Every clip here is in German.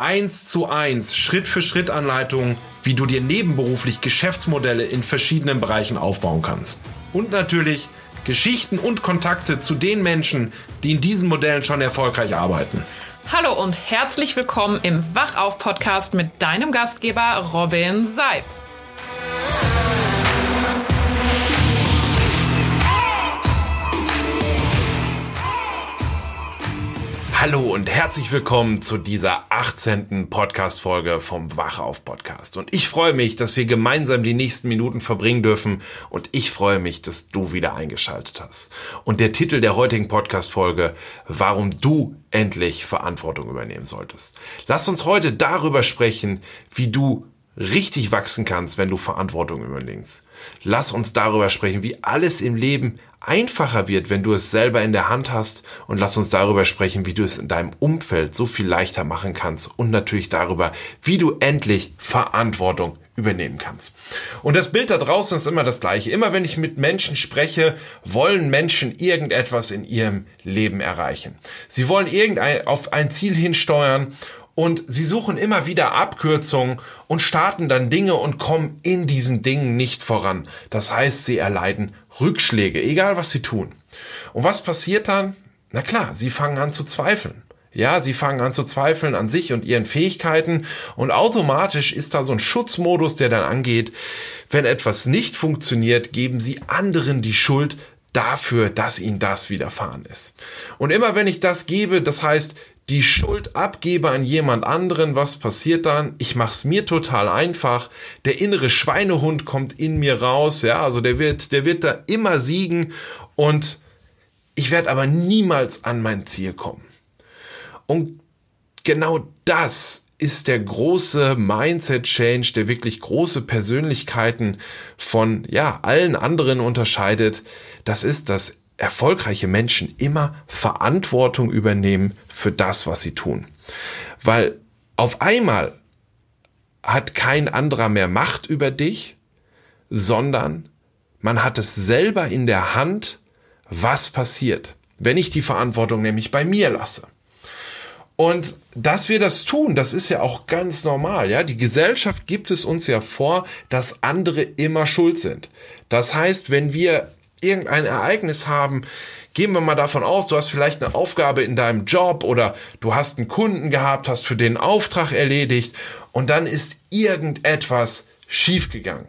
Eins zu eins, Schritt für Schritt Anleitungen, wie du dir nebenberuflich Geschäftsmodelle in verschiedenen Bereichen aufbauen kannst. Und natürlich Geschichten und Kontakte zu den Menschen, die in diesen Modellen schon erfolgreich arbeiten. Hallo und herzlich willkommen im Wachauf-Podcast mit deinem Gastgeber Robin Seib. Hallo und herzlich willkommen zu dieser 18. Podcast-Folge vom Wachauf Podcast. Und ich freue mich, dass wir gemeinsam die nächsten Minuten verbringen dürfen. Und ich freue mich, dass du wieder eingeschaltet hast. Und der Titel der heutigen Podcast-Folge, warum du endlich Verantwortung übernehmen solltest. Lass uns heute darüber sprechen, wie du richtig wachsen kannst, wenn du Verantwortung übernimmst. Lass uns darüber sprechen, wie alles im Leben einfacher wird, wenn du es selber in der Hand hast und lass uns darüber sprechen, wie du es in deinem Umfeld so viel leichter machen kannst und natürlich darüber, wie du endlich Verantwortung übernehmen kannst. Und das Bild da draußen ist immer das gleiche. Immer wenn ich mit Menschen spreche, wollen Menschen irgendetwas in ihrem Leben erreichen. Sie wollen irgendein auf ein Ziel hinsteuern und sie suchen immer wieder Abkürzungen und starten dann Dinge und kommen in diesen Dingen nicht voran. Das heißt, sie erleiden Rückschläge, egal was sie tun. Und was passiert dann? Na klar, sie fangen an zu zweifeln. Ja, sie fangen an zu zweifeln an sich und ihren Fähigkeiten und automatisch ist da so ein Schutzmodus, der dann angeht. Wenn etwas nicht funktioniert, geben sie anderen die Schuld dafür, dass ihnen das widerfahren ist. Und immer wenn ich das gebe, das heißt, die Schuld abgebe an jemand anderen, was passiert dann? Ich mach's mir total einfach. Der innere Schweinehund kommt in mir raus, ja, also der wird, der wird da immer siegen und ich werde aber niemals an mein Ziel kommen. Und genau das ist der große Mindset Change, der wirklich große Persönlichkeiten von ja allen anderen unterscheidet. Das ist, dass erfolgreiche Menschen immer Verantwortung übernehmen für das, was sie tun. Weil auf einmal hat kein anderer mehr Macht über dich, sondern man hat es selber in der Hand, was passiert, wenn ich die Verantwortung nämlich bei mir lasse. Und dass wir das tun, das ist ja auch ganz normal, ja. Die Gesellschaft gibt es uns ja vor, dass andere immer schuld sind. Das heißt, wenn wir irgendein Ereignis haben, gehen wir mal davon aus, du hast vielleicht eine Aufgabe in deinem Job oder du hast einen Kunden gehabt, hast für den Auftrag erledigt und dann ist irgendetwas schiefgegangen.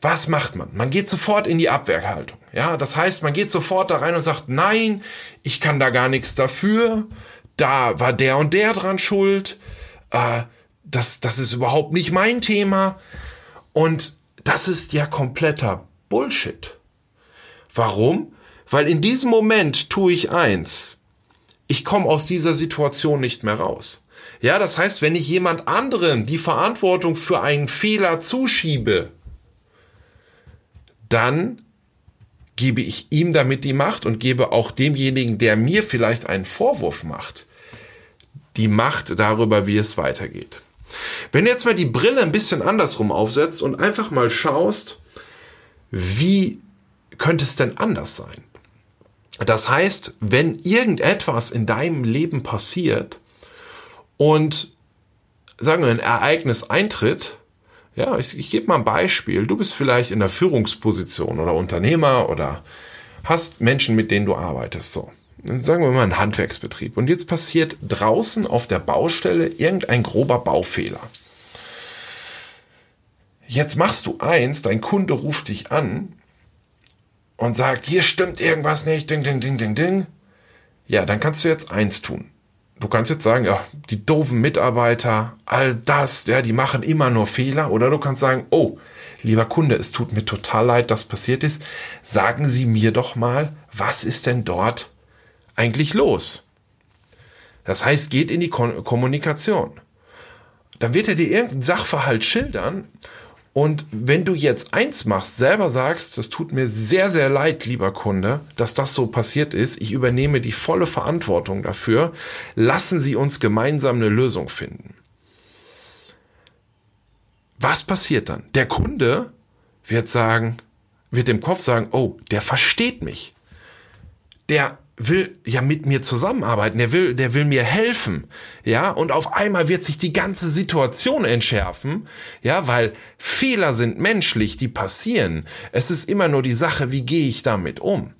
Was macht man? Man geht sofort in die Abwehrhaltung. Ja, das heißt, man geht sofort da rein und sagt, nein, ich kann da gar nichts dafür. Da war der und der dran schuld. Äh, das, das ist überhaupt nicht mein Thema. Und das ist ja kompletter Bullshit. Warum? Weil in diesem Moment tue ich eins. Ich komme aus dieser Situation nicht mehr raus. Ja, das heißt, wenn ich jemand anderen die Verantwortung für einen Fehler zuschiebe, dann gebe ich ihm damit die Macht und gebe auch demjenigen, der mir vielleicht einen Vorwurf macht, die Macht darüber, wie es weitergeht. Wenn du jetzt mal die Brille ein bisschen andersrum aufsetzt und einfach mal schaust, wie könnte es denn anders sein? Das heißt, wenn irgendetwas in deinem Leben passiert und sagen wir ein Ereignis eintritt, ja, ich, ich gebe mal ein Beispiel. Du bist vielleicht in der Führungsposition oder Unternehmer oder hast Menschen, mit denen du arbeitest, so. Sagen wir mal ein Handwerksbetrieb. Und jetzt passiert draußen auf der Baustelle irgendein grober Baufehler. Jetzt machst du eins, dein Kunde ruft dich an und sagt, hier stimmt irgendwas nicht, ding, ding, ding, ding, ding, ja, dann kannst du jetzt eins tun. Du kannst jetzt sagen, ja, die doofen Mitarbeiter, all das, ja, die machen immer nur Fehler. Oder du kannst sagen, oh, lieber Kunde, es tut mir total leid, dass passiert ist. Sagen Sie mir doch mal, was ist denn dort eigentlich los? Das heißt, geht in die Ko Kommunikation. Dann wird er dir irgendeinen Sachverhalt schildern Und wenn du jetzt eins machst, selber sagst, das tut mir sehr, sehr leid, lieber Kunde, dass das so passiert ist, ich übernehme die volle Verantwortung dafür, lassen Sie uns gemeinsam eine Lösung finden. Was passiert dann? Der Kunde wird sagen, wird im Kopf sagen, oh, der versteht mich. Der will ja mit mir zusammenarbeiten, der will, der will mir helfen, ja, und auf einmal wird sich die ganze Situation entschärfen, ja, weil Fehler sind menschlich, die passieren. Es ist immer nur die Sache, wie gehe ich damit um?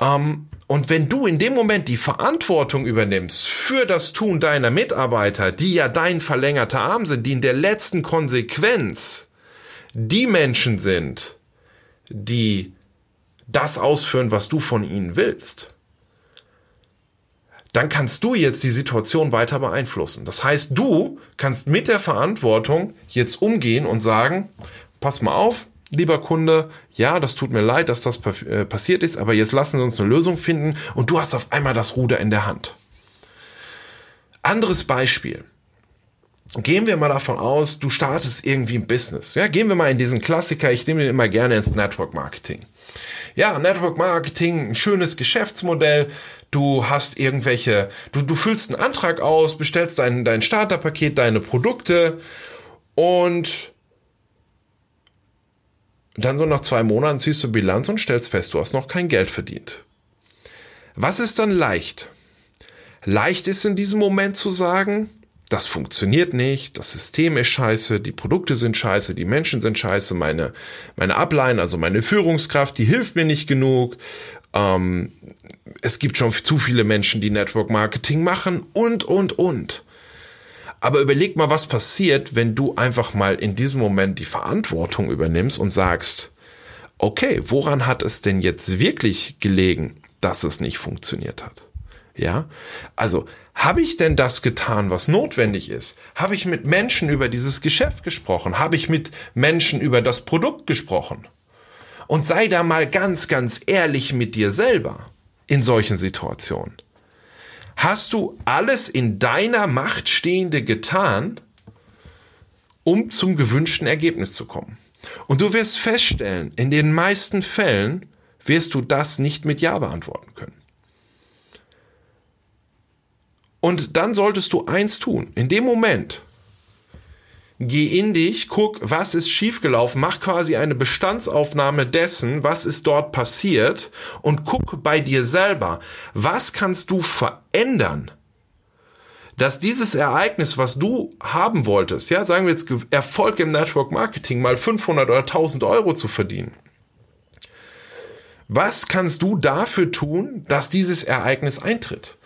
Ähm, und wenn du in dem Moment die Verantwortung übernimmst für das Tun deiner Mitarbeiter, die ja dein verlängerter Arm sind, die in der letzten Konsequenz die Menschen sind, die das ausführen, was du von ihnen willst, dann kannst du jetzt die Situation weiter beeinflussen. Das heißt, du kannst mit der Verantwortung jetzt umgehen und sagen, pass mal auf, lieber Kunde, ja, das tut mir leid, dass das äh, passiert ist, aber jetzt lassen Sie uns eine Lösung finden und du hast auf einmal das Ruder in der Hand. Anderes Beispiel. Gehen wir mal davon aus, du startest irgendwie ein Business. Ja, gehen wir mal in diesen Klassiker, ich nehme den immer gerne ins Network Marketing. Ja, Network Marketing, ein schönes Geschäftsmodell. Du hast irgendwelche, du, du füllst einen Antrag aus, bestellst dein, dein Starterpaket, deine Produkte und dann so nach zwei Monaten ziehst du Bilanz und stellst fest, du hast noch kein Geld verdient. Was ist dann leicht? Leicht ist in diesem Moment zu sagen, das funktioniert nicht, das System ist scheiße, die Produkte sind scheiße, die Menschen sind scheiße, meine, meine Upline, also meine Führungskraft, die hilft mir nicht genug, ähm, es gibt schon zu viele Menschen, die Network Marketing machen und, und, und. Aber überleg mal, was passiert, wenn du einfach mal in diesem Moment die Verantwortung übernimmst und sagst, okay, woran hat es denn jetzt wirklich gelegen, dass es nicht funktioniert hat? Ja, also habe ich denn das getan, was notwendig ist? Habe ich mit Menschen über dieses Geschäft gesprochen? Habe ich mit Menschen über das Produkt gesprochen? Und sei da mal ganz, ganz ehrlich mit dir selber in solchen Situationen. Hast du alles in deiner Macht Stehende getan, um zum gewünschten Ergebnis zu kommen? Und du wirst feststellen, in den meisten Fällen wirst du das nicht mit Ja beantworten können. Und dann solltest du eins tun. In dem Moment, geh in dich, guck, was ist schiefgelaufen, mach quasi eine Bestandsaufnahme dessen, was ist dort passiert und guck bei dir selber, was kannst du verändern, dass dieses Ereignis, was du haben wolltest, ja, sagen wir jetzt Erfolg im Network Marketing, mal 500 oder 1000 Euro zu verdienen. Was kannst du dafür tun, dass dieses Ereignis eintritt?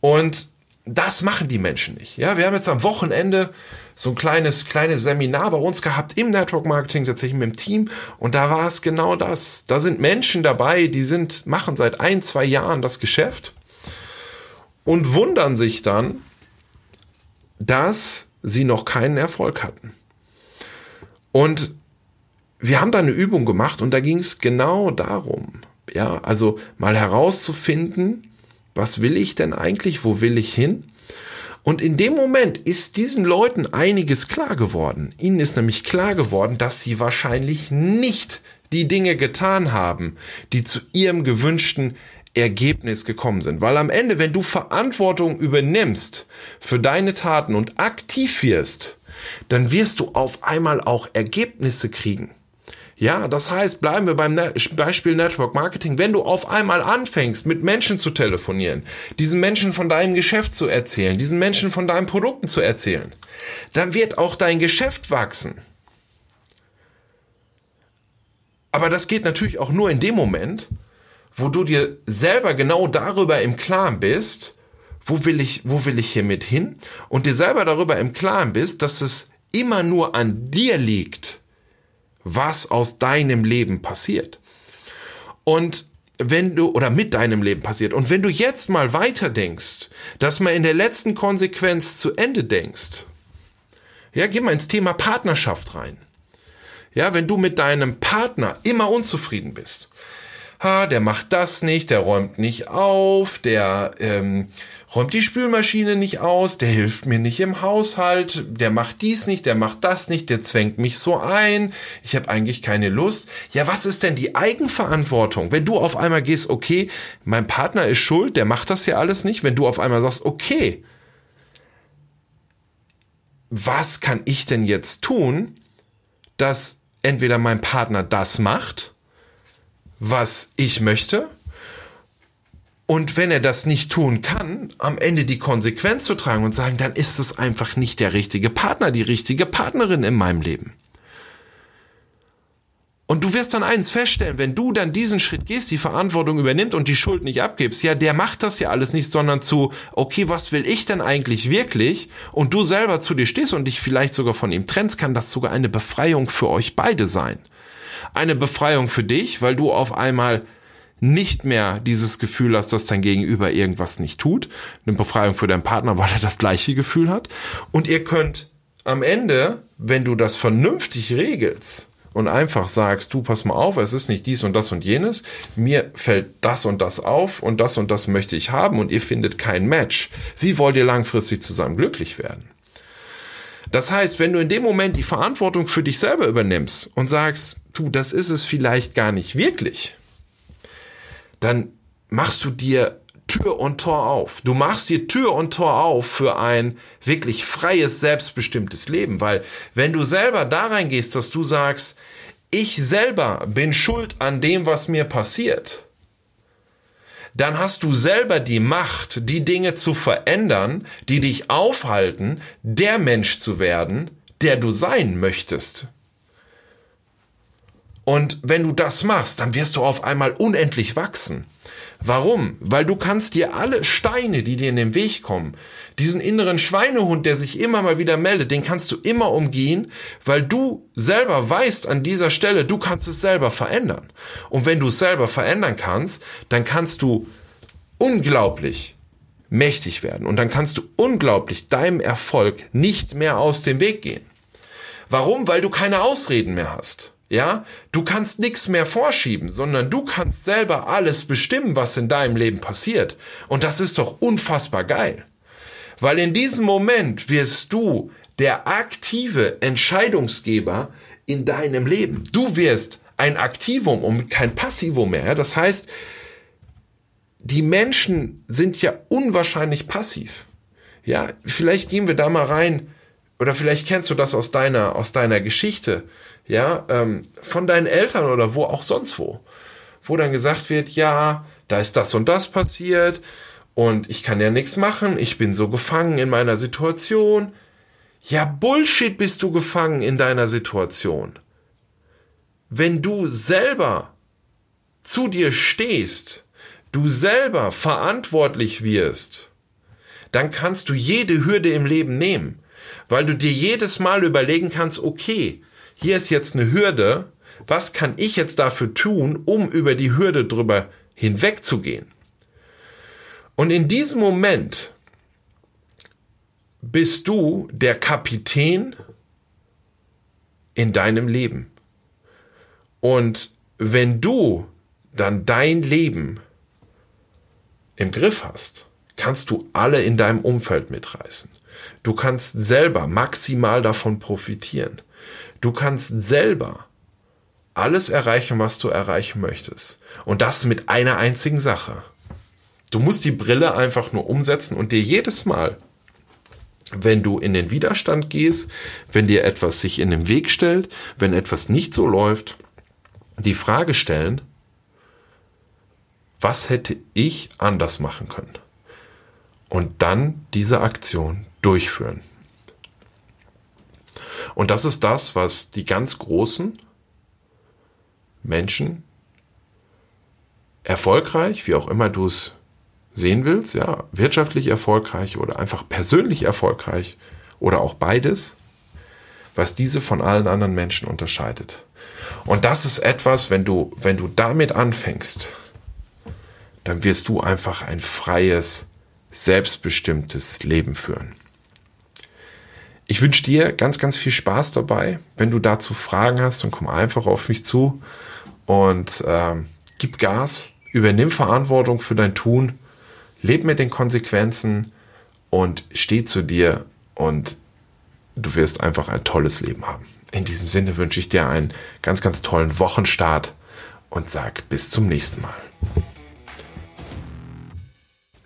Und das machen die Menschen nicht. Ja, wir haben jetzt am Wochenende so ein kleines, kleines Seminar bei uns gehabt im Network Marketing tatsächlich mit dem Team und da war es genau das. Da sind Menschen dabei, die sind, machen seit ein, zwei Jahren das Geschäft und wundern sich dann, dass sie noch keinen Erfolg hatten. Und wir haben da eine Übung gemacht und da ging es genau darum, ja, also mal herauszufinden, was will ich denn eigentlich? Wo will ich hin? Und in dem Moment ist diesen Leuten einiges klar geworden. Ihnen ist nämlich klar geworden, dass sie wahrscheinlich nicht die Dinge getan haben, die zu ihrem gewünschten Ergebnis gekommen sind. Weil am Ende, wenn du Verantwortung übernimmst für deine Taten und aktiv wirst, dann wirst du auf einmal auch Ergebnisse kriegen. Ja, das heißt, bleiben wir beim Beispiel Network Marketing. Wenn du auf einmal anfängst, mit Menschen zu telefonieren, diesen Menschen von deinem Geschäft zu erzählen, diesen Menschen von deinen Produkten zu erzählen, dann wird auch dein Geschäft wachsen. Aber das geht natürlich auch nur in dem Moment, wo du dir selber genau darüber im Klaren bist, wo will ich, wo will ich hiermit hin und dir selber darüber im Klaren bist, dass es immer nur an dir liegt, was aus deinem Leben passiert. Und wenn du, oder mit deinem Leben passiert. Und wenn du jetzt mal weiter denkst, dass man in der letzten Konsequenz zu Ende denkst, ja, geh mal ins Thema Partnerschaft rein. Ja, wenn du mit deinem Partner immer unzufrieden bist, ha, der macht das nicht, der räumt nicht auf, der ähm, räumt die Spülmaschine nicht aus, der hilft mir nicht im Haushalt, der macht dies nicht, der macht das nicht, der zwängt mich so ein, ich habe eigentlich keine Lust. Ja, was ist denn die Eigenverantwortung? Wenn du auf einmal gehst, okay, mein Partner ist schuld, der macht das ja alles nicht, wenn du auf einmal sagst, okay, was kann ich denn jetzt tun, dass entweder mein Partner das macht, was ich möchte, und wenn er das nicht tun kann, am Ende die Konsequenz zu tragen und sagen, dann ist es einfach nicht der richtige Partner, die richtige Partnerin in meinem Leben. Und du wirst dann eins feststellen, wenn du dann diesen Schritt gehst, die Verantwortung übernimmt und die Schuld nicht abgibst, ja, der macht das ja alles nicht, sondern zu, okay, was will ich denn eigentlich wirklich? Und du selber zu dir stehst und dich vielleicht sogar von ihm trennst, kann das sogar eine Befreiung für euch beide sein. Eine Befreiung für dich, weil du auf einmal nicht mehr dieses Gefühl hast, dass dein Gegenüber irgendwas nicht tut. Eine Befreiung für deinen Partner, weil er das gleiche Gefühl hat. Und ihr könnt am Ende, wenn du das vernünftig regelst, und einfach sagst, du pass mal auf, es ist nicht dies und das und jenes, mir fällt das und das auf und das und das möchte ich haben und ihr findet kein Match. Wie wollt ihr langfristig zusammen glücklich werden? Das heißt, wenn du in dem Moment die Verantwortung für dich selber übernimmst und sagst, du, das ist es vielleicht gar nicht wirklich, dann machst du dir Tür und Tor auf. Du machst dir Tür und Tor auf für ein wirklich freies, selbstbestimmtes Leben, weil wenn du selber da reingehst, dass du sagst, ich selber bin schuld an dem, was mir passiert, dann hast du selber die Macht, die Dinge zu verändern, die dich aufhalten, der Mensch zu werden, der du sein möchtest. Und wenn du das machst, dann wirst du auf einmal unendlich wachsen. Warum? Weil du kannst dir alle Steine, die dir in den Weg kommen, diesen inneren Schweinehund, der sich immer mal wieder meldet, den kannst du immer umgehen, weil du selber weißt an dieser Stelle, du kannst es selber verändern. Und wenn du es selber verändern kannst, dann kannst du unglaublich mächtig werden und dann kannst du unglaublich deinem Erfolg nicht mehr aus dem Weg gehen. Warum? Weil du keine Ausreden mehr hast. Ja, du kannst nichts mehr vorschieben, sondern du kannst selber alles bestimmen, was in deinem Leben passiert. Und das ist doch unfassbar geil. Weil in diesem Moment wirst du der aktive Entscheidungsgeber in deinem Leben. Du wirst ein Aktivum und kein Passivum mehr. Das heißt, die Menschen sind ja unwahrscheinlich passiv. Ja, vielleicht gehen wir da mal rein, oder vielleicht kennst du das aus deiner, aus deiner Geschichte ja, ähm, von deinen Eltern oder wo auch sonst wo, wo dann gesagt wird, ja, da ist das und das passiert und ich kann ja nichts machen, ich bin so gefangen in meiner Situation. Ja, Bullshit bist du gefangen in deiner Situation. Wenn du selber zu dir stehst, du selber verantwortlich wirst, dann kannst du jede Hürde im Leben nehmen, weil du dir jedes Mal überlegen kannst, okay, hier ist jetzt eine Hürde, was kann ich jetzt dafür tun, um über die Hürde drüber hinwegzugehen? Und in diesem Moment bist du der Kapitän in deinem Leben. Und wenn du dann dein Leben im Griff hast, kannst du alle in deinem Umfeld mitreißen. Du kannst selber maximal davon profitieren. Du kannst selber alles erreichen, was du erreichen möchtest. Und das mit einer einzigen Sache. Du musst die Brille einfach nur umsetzen und dir jedes Mal, wenn du in den Widerstand gehst, wenn dir etwas sich in den Weg stellt, wenn etwas nicht so läuft, die Frage stellen, was hätte ich anders machen können? Und dann diese Aktion durchführen. Und das ist das, was die ganz großen Menschen erfolgreich, wie auch immer du es sehen willst, ja, wirtschaftlich erfolgreich oder einfach persönlich erfolgreich oder auch beides, was diese von allen anderen Menschen unterscheidet. Und das ist etwas, wenn du, wenn du damit anfängst, dann wirst du einfach ein freies, selbstbestimmtes Leben führen. Ich wünsche dir ganz, ganz viel Spaß dabei. Wenn du dazu Fragen hast, dann komm einfach auf mich zu und ähm, gib Gas, übernimm Verantwortung für dein Tun, leb mit den Konsequenzen und steh zu dir und du wirst einfach ein tolles Leben haben. In diesem Sinne wünsche ich dir einen ganz, ganz tollen Wochenstart und sag bis zum nächsten Mal.